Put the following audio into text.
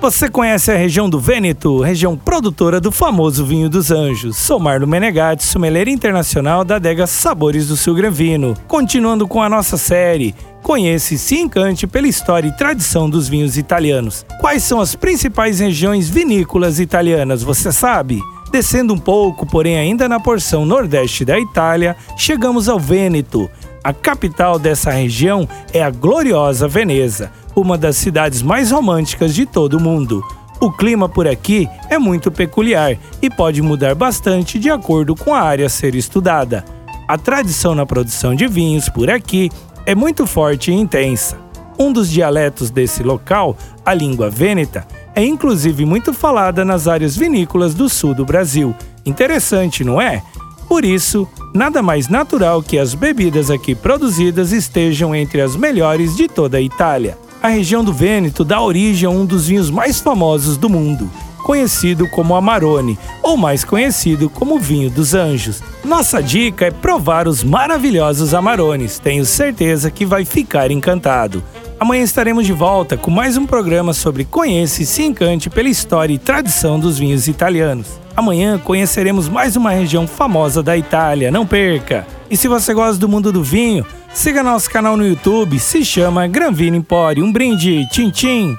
Você conhece a região do Vêneto, região produtora do famoso vinho dos anjos. Sou Marlo Menegatti, sommelier internacional da adega Sabores do Sul Granvino. Continuando com a nossa série, conheça e se encante pela história e tradição dos vinhos italianos. Quais são as principais regiões vinícolas italianas, você sabe? Descendo um pouco, porém ainda na porção nordeste da Itália, chegamos ao Vêneto. A capital dessa região é a gloriosa Veneza uma das cidades mais românticas de todo o mundo. O clima por aqui é muito peculiar e pode mudar bastante de acordo com a área a ser estudada. A tradição na produção de vinhos por aqui é muito forte e intensa. Um dos dialetos desse local, a língua vêneta, é inclusive muito falada nas áreas vinícolas do sul do Brasil. Interessante, não é? Por isso, nada mais natural que as bebidas aqui produzidas estejam entre as melhores de toda a Itália. A região do Vêneto dá origem a um dos vinhos mais famosos do mundo, conhecido como Amarone, ou mais conhecido como vinho dos anjos. Nossa dica é provar os maravilhosos Amarones, tenho certeza que vai ficar encantado. Amanhã estaremos de volta com mais um programa sobre conheça e se encante pela história e tradição dos vinhos italianos. Amanhã conheceremos mais uma região famosa da Itália, não perca! E se você gosta do mundo do vinho, siga nosso canal no YouTube, se chama Granvino Empório. Um brinde, tchim tchim!